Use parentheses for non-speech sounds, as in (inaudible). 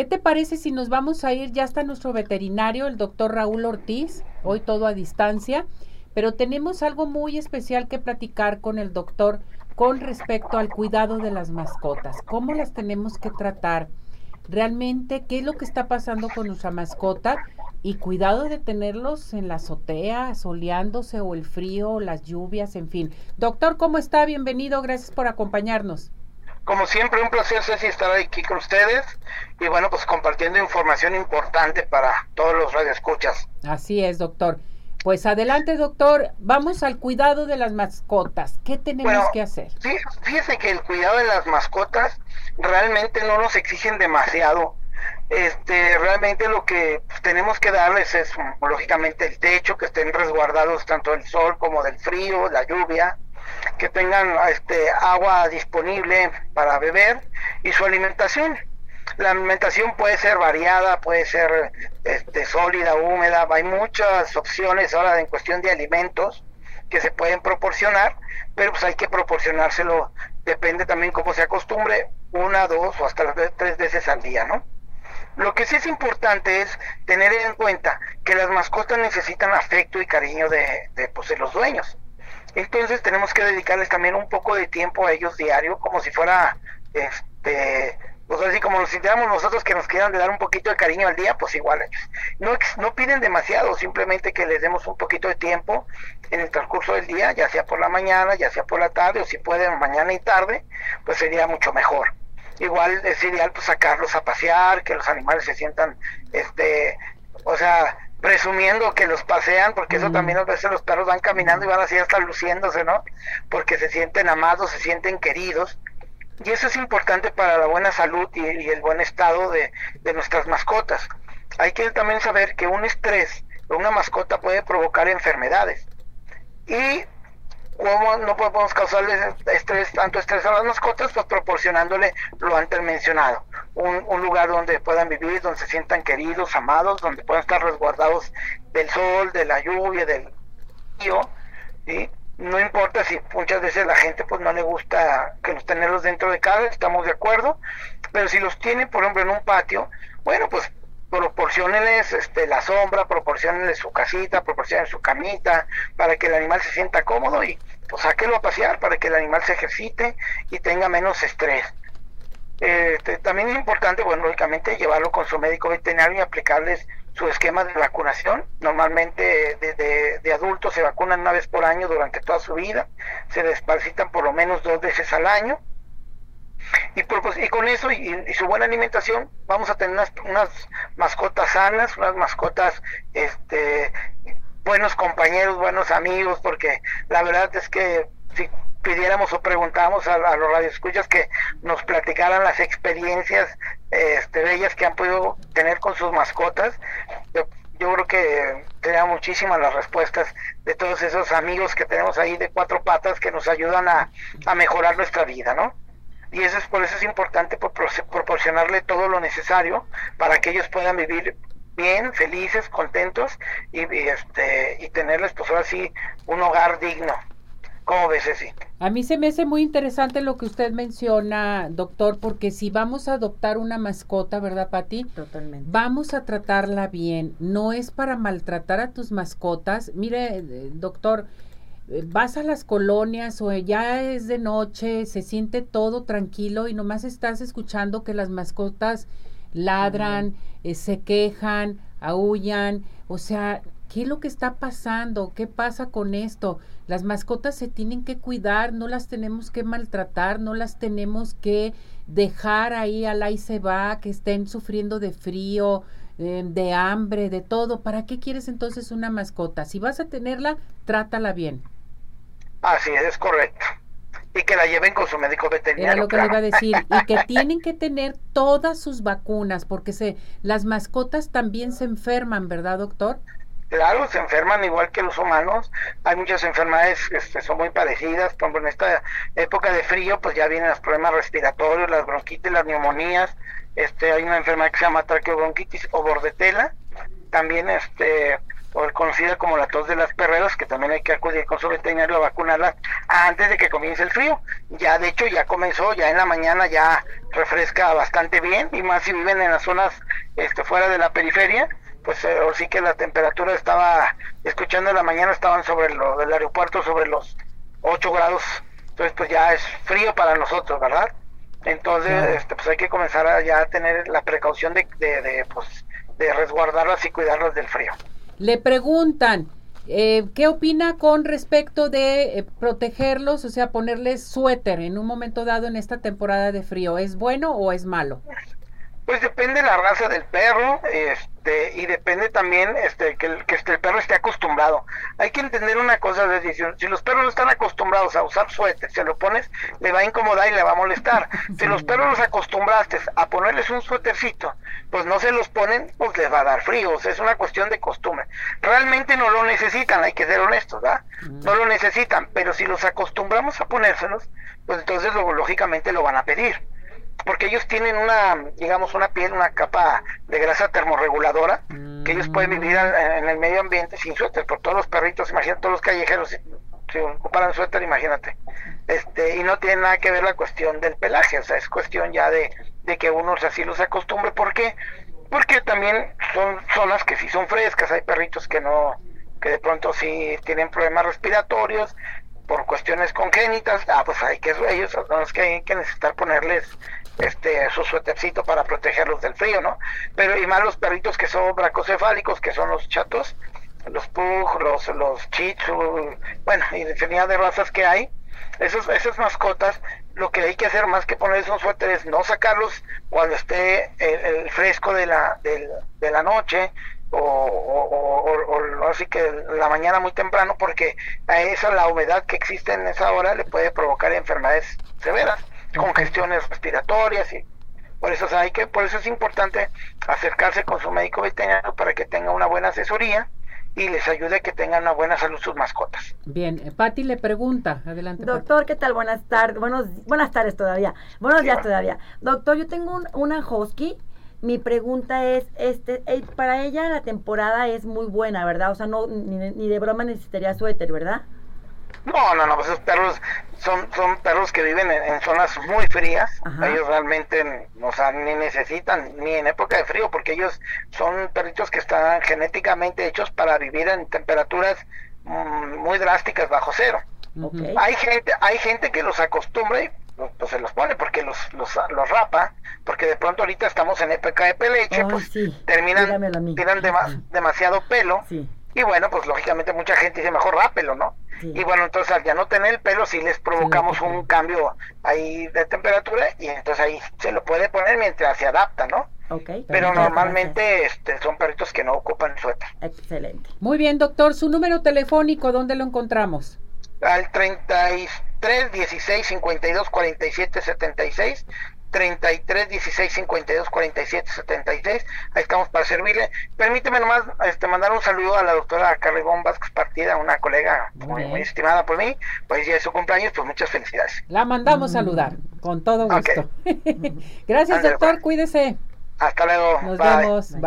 ¿Qué te parece si nos vamos a ir? Ya está nuestro veterinario, el doctor Raúl Ortiz, hoy todo a distancia, pero tenemos algo muy especial que platicar con el doctor con respecto al cuidado de las mascotas. ¿Cómo las tenemos que tratar? Realmente, ¿qué es lo que está pasando con nuestra mascota? Y cuidado de tenerlos en la azotea, soleándose o el frío, las lluvias, en fin. Doctor, ¿cómo está? Bienvenido, gracias por acompañarnos. Como siempre, un placer, Ceci, estar aquí con ustedes y bueno, pues compartiendo información importante para todos los radioescuchas. Así es, doctor. Pues adelante, doctor. Vamos al cuidado de las mascotas. ¿Qué tenemos que hacer? Sí, fíjese que el cuidado de las mascotas realmente no nos exigen demasiado. Este, realmente lo que tenemos que darles es, lógicamente, el techo, que estén resguardados tanto del sol como del frío, la lluvia, que tengan este, agua disponible para beber y su alimentación. La alimentación puede ser variada, puede ser este, sólida, húmeda, hay muchas opciones ahora en cuestión de alimentos que se pueden proporcionar, pero pues hay que proporcionárselo, depende también cómo se acostumbre, una, dos o hasta tres veces al día, ¿no? Lo que sí es importante es tener en cuenta que las mascotas necesitan afecto y cariño de, de, pues, de los dueños. Entonces tenemos que dedicarles también un poco de tiempo a ellos diario, como si fuera, este, pues así como nos sintiéramos nosotros que nos quieran de dar un poquito de cariño al día, pues igual ellos. No, no piden demasiado, simplemente que les demos un poquito de tiempo en el transcurso del día, ya sea por la mañana, ya sea por la tarde, o si pueden mañana y tarde, pues sería mucho mejor. Igual es ideal pues sacarlos a pasear, que los animales se sientan, este, o sea, presumiendo que los pasean, porque eso también a veces los perros van caminando y van así hasta luciéndose, ¿no? Porque se sienten amados, se sienten queridos. Y eso es importante para la buena salud y, el buen estado de, de, nuestras mascotas. Hay que también saber que un estrés de una mascota puede provocar enfermedades. Y ¿Cómo no podemos causarle estrés, tanto estrés a las mascotas? Pues proporcionándole lo antes mencionado. Un, lugar donde puedan vivir, donde se sientan queridos, amados, donde puedan estar resguardados del sol, de la lluvia, del frío. ¿sí? No importa si muchas veces la gente pues no le gusta que los tenerlos dentro de casa, estamos de acuerdo, pero si los tienen, por ejemplo, en un patio, bueno, pues proporcionenles este, la sombra, proporcionenles su casita, proporcionen su camita, para que el animal se sienta cómodo y pues sáquelo a pasear para que el animal se ejercite y tenga menos estrés. Este, también es importante, bueno, lógicamente llevarlo con su médico veterinario y aplicarles su esquema de vacunación. Normalmente de, de, adultos se vacunan una vez por año durante toda su vida, se desparcitan por lo menos dos veces al año y, pues, y con eso y, su buena alimentación vamos a tener unas, unas mascotas sanas, unas mascotas, este, buenos compañeros, buenos amigos, porque la verdad es que si pidiéramos o preguntáramos a, a los radioescuchas que nos platicaran las experiencias este, bellas que han podido tener con sus mascotas, yo, creo que tenía muchísimas las respuestas de todos esos amigos que tenemos ahí de cuatro patas que nos ayudan a, a mejorar nuestra vida, ¿no? y eso es por eso es importante proporcionarle todo lo necesario para que ellos puedan vivir bien, felices, contentos y, este y tenerles pues ahora sí un hogar digno. ¿Cómo ves? A mí se me hace muy interesante lo que usted menciona, doctor, porque si vamos a adoptar una mascota, ¿verdad, Pati? Totalmente. Vamos a tratarla bien. No es para maltratar a tus mascotas. Mire, eh, doctor, vas a las colonias o ya es de noche, se siente todo tranquilo y nomás estás escuchando que las mascotas ladran, eh, se quejan, aullan, o sea, ¿qué es lo que está pasando? ¿Qué pasa con esto? Las mascotas se tienen que cuidar, no las tenemos que maltratar, no las tenemos que dejar ahí al ahí se va, que estén sufriendo de frío, eh, de hambre, de todo. ¿Para qué quieres entonces una mascota? Si vas a tenerla, trátala bien. Así es, correcto. Y que la lleven con su médico veterinario. Era lo que le iba a decir. Y que tienen que tener todas sus vacunas, porque se, las mascotas también se enferman, ¿verdad, doctor? Claro, se enferman igual que los humanos. Hay muchas enfermedades que este, son muy parecidas. Por ejemplo, en esta época de frío, pues ya vienen los problemas respiratorios, las bronquitis, las neumonías. Este, hay una enfermedad que se llama traqueobronquitis o bordetela. También este, o conocida como la tos de las perreras, que también hay que acudir con su veterinario a vacunarla antes de que comience el frío. Ya de hecho ya comenzó, ya en la mañana ya refresca bastante bien, y más si viven en las zonas este, fuera de la periferia, pues eh, sí que la temperatura estaba, escuchando en la mañana estaban sobre lo del aeropuerto sobre los 8 grados, entonces pues ya es frío para nosotros, ¿verdad? Entonces, este, pues hay que comenzar a ya tener la precaución de, de, de, pues, de resguardarlas y cuidarlas del frío. Le preguntan, eh, ¿qué opina con respecto de eh, protegerlos, o sea, ponerles suéter en un momento dado en esta temporada de frío? ¿Es bueno o es malo? Pues depende la raza del perro, este, y depende también este, que, el, que este, el perro esté acostumbrado. Hay que entender una cosa de decisión, si los perros no están acostumbrados a usar suéter, se lo pones, le va a incomodar y le va a molestar. (laughs) Si los perros los acostumbraste a ponerles un suétercito, pues no se los ponen, pues les va a dar frío, o sea, es una cuestión de costumbre. Realmente no lo necesitan, hay que ser honestos, ¿verdad? No lo necesitan, pero si los acostumbramos a ponérselos, pues entonces lo, lógicamente lo van a pedir porque ellos tienen una, digamos, una piel, una capa de grasa termorreguladora, que ellos pueden vivir en el medio ambiente sin suéter, por todos los perritos, imagínate, todos los callejeros, si ocuparan suéter, imagínate. Este, y no tiene nada que ver la cuestión del pelaje, o sea, es cuestión ya de, de que uno así los acostumbre. ¿Por qué? Porque también son zonas que sí son frescas, hay perritos que no, que de pronto sí tienen problemas respiratorios, por cuestiones congénitas, ah, pues hay que ellos son los que hay que necesitar ponerles este su suétercito para protegerlos del frío, ¿no? Pero y más los perritos que son bracocefálicos, que son los chatos, los pug, los los chichu, bueno, y infinidad de razas que hay. Esos, esas mascotas, lo que hay que hacer más que ponerles un suéter es no sacarlos cuando esté el, el fresco de la, de, de la noche, o, o, o, o, así que la mañana muy temprano porque a esa la humedad que existe en esa hora le puede provocar enfermedades severas congestiones respiratorias y por eso o sea, hay que por eso es importante acercarse con su médico veterinario para que tenga una buena asesoría y les ayude a que tengan una buena salud sus mascotas. Bien, eh, Patti le pregunta, adelante. Doctor, ¿qué tal? Buenas tardes, buenos, buenas tardes todavía, buenos sí, días bueno. todavía. Doctor, yo tengo un, una husky mi pregunta es, este, para ella la temporada es muy buena, ¿verdad? O sea, no ni, ni de broma necesitaría suéter, ¿verdad? No, no, no, pues esos perros son, son perros que viven en, en zonas muy frías. Ajá. Ellos realmente, o sea, ni necesitan, ni en época de frío, porque ellos son perritos que están genéticamente hechos para vivir en temperaturas mmm, muy drásticas bajo cero. Okay. Hay gente, hay gente que los acostumbra y pues se los pone porque los, los, los rapa, porque de pronto ahorita estamos en época de peleche, oh, pues sí. terminan, tiran dema, demasiado pelo. Sí. Y bueno, pues lógicamente mucha gente dice mejor rápelo, ¿no? Sí. Y bueno, entonces al ya no tener el pelo, sí les provocamos sí, un cambio ahí de temperatura y entonces ahí se lo puede poner mientras se adapta, ¿no? Okay, pero normalmente este, son perritos que no ocupan suéter. Excelente. Muy bien, doctor. ¿Su número telefónico dónde lo encontramos? Al 33 16 52 47 76 33 16 52 47 76 ahí estamos para servirle. Permíteme nomás este mandar un saludo a la doctora Carregón Vázquez Partida una colega muy, muy, estimada por mí. Pues ya es su cumpleaños pues muchas felicidades. La mandamos mm. saludar con todo gusto. Okay. (laughs) gracias doctor pues. cuídese. Hasta luego. Nos bye. vemos. Bye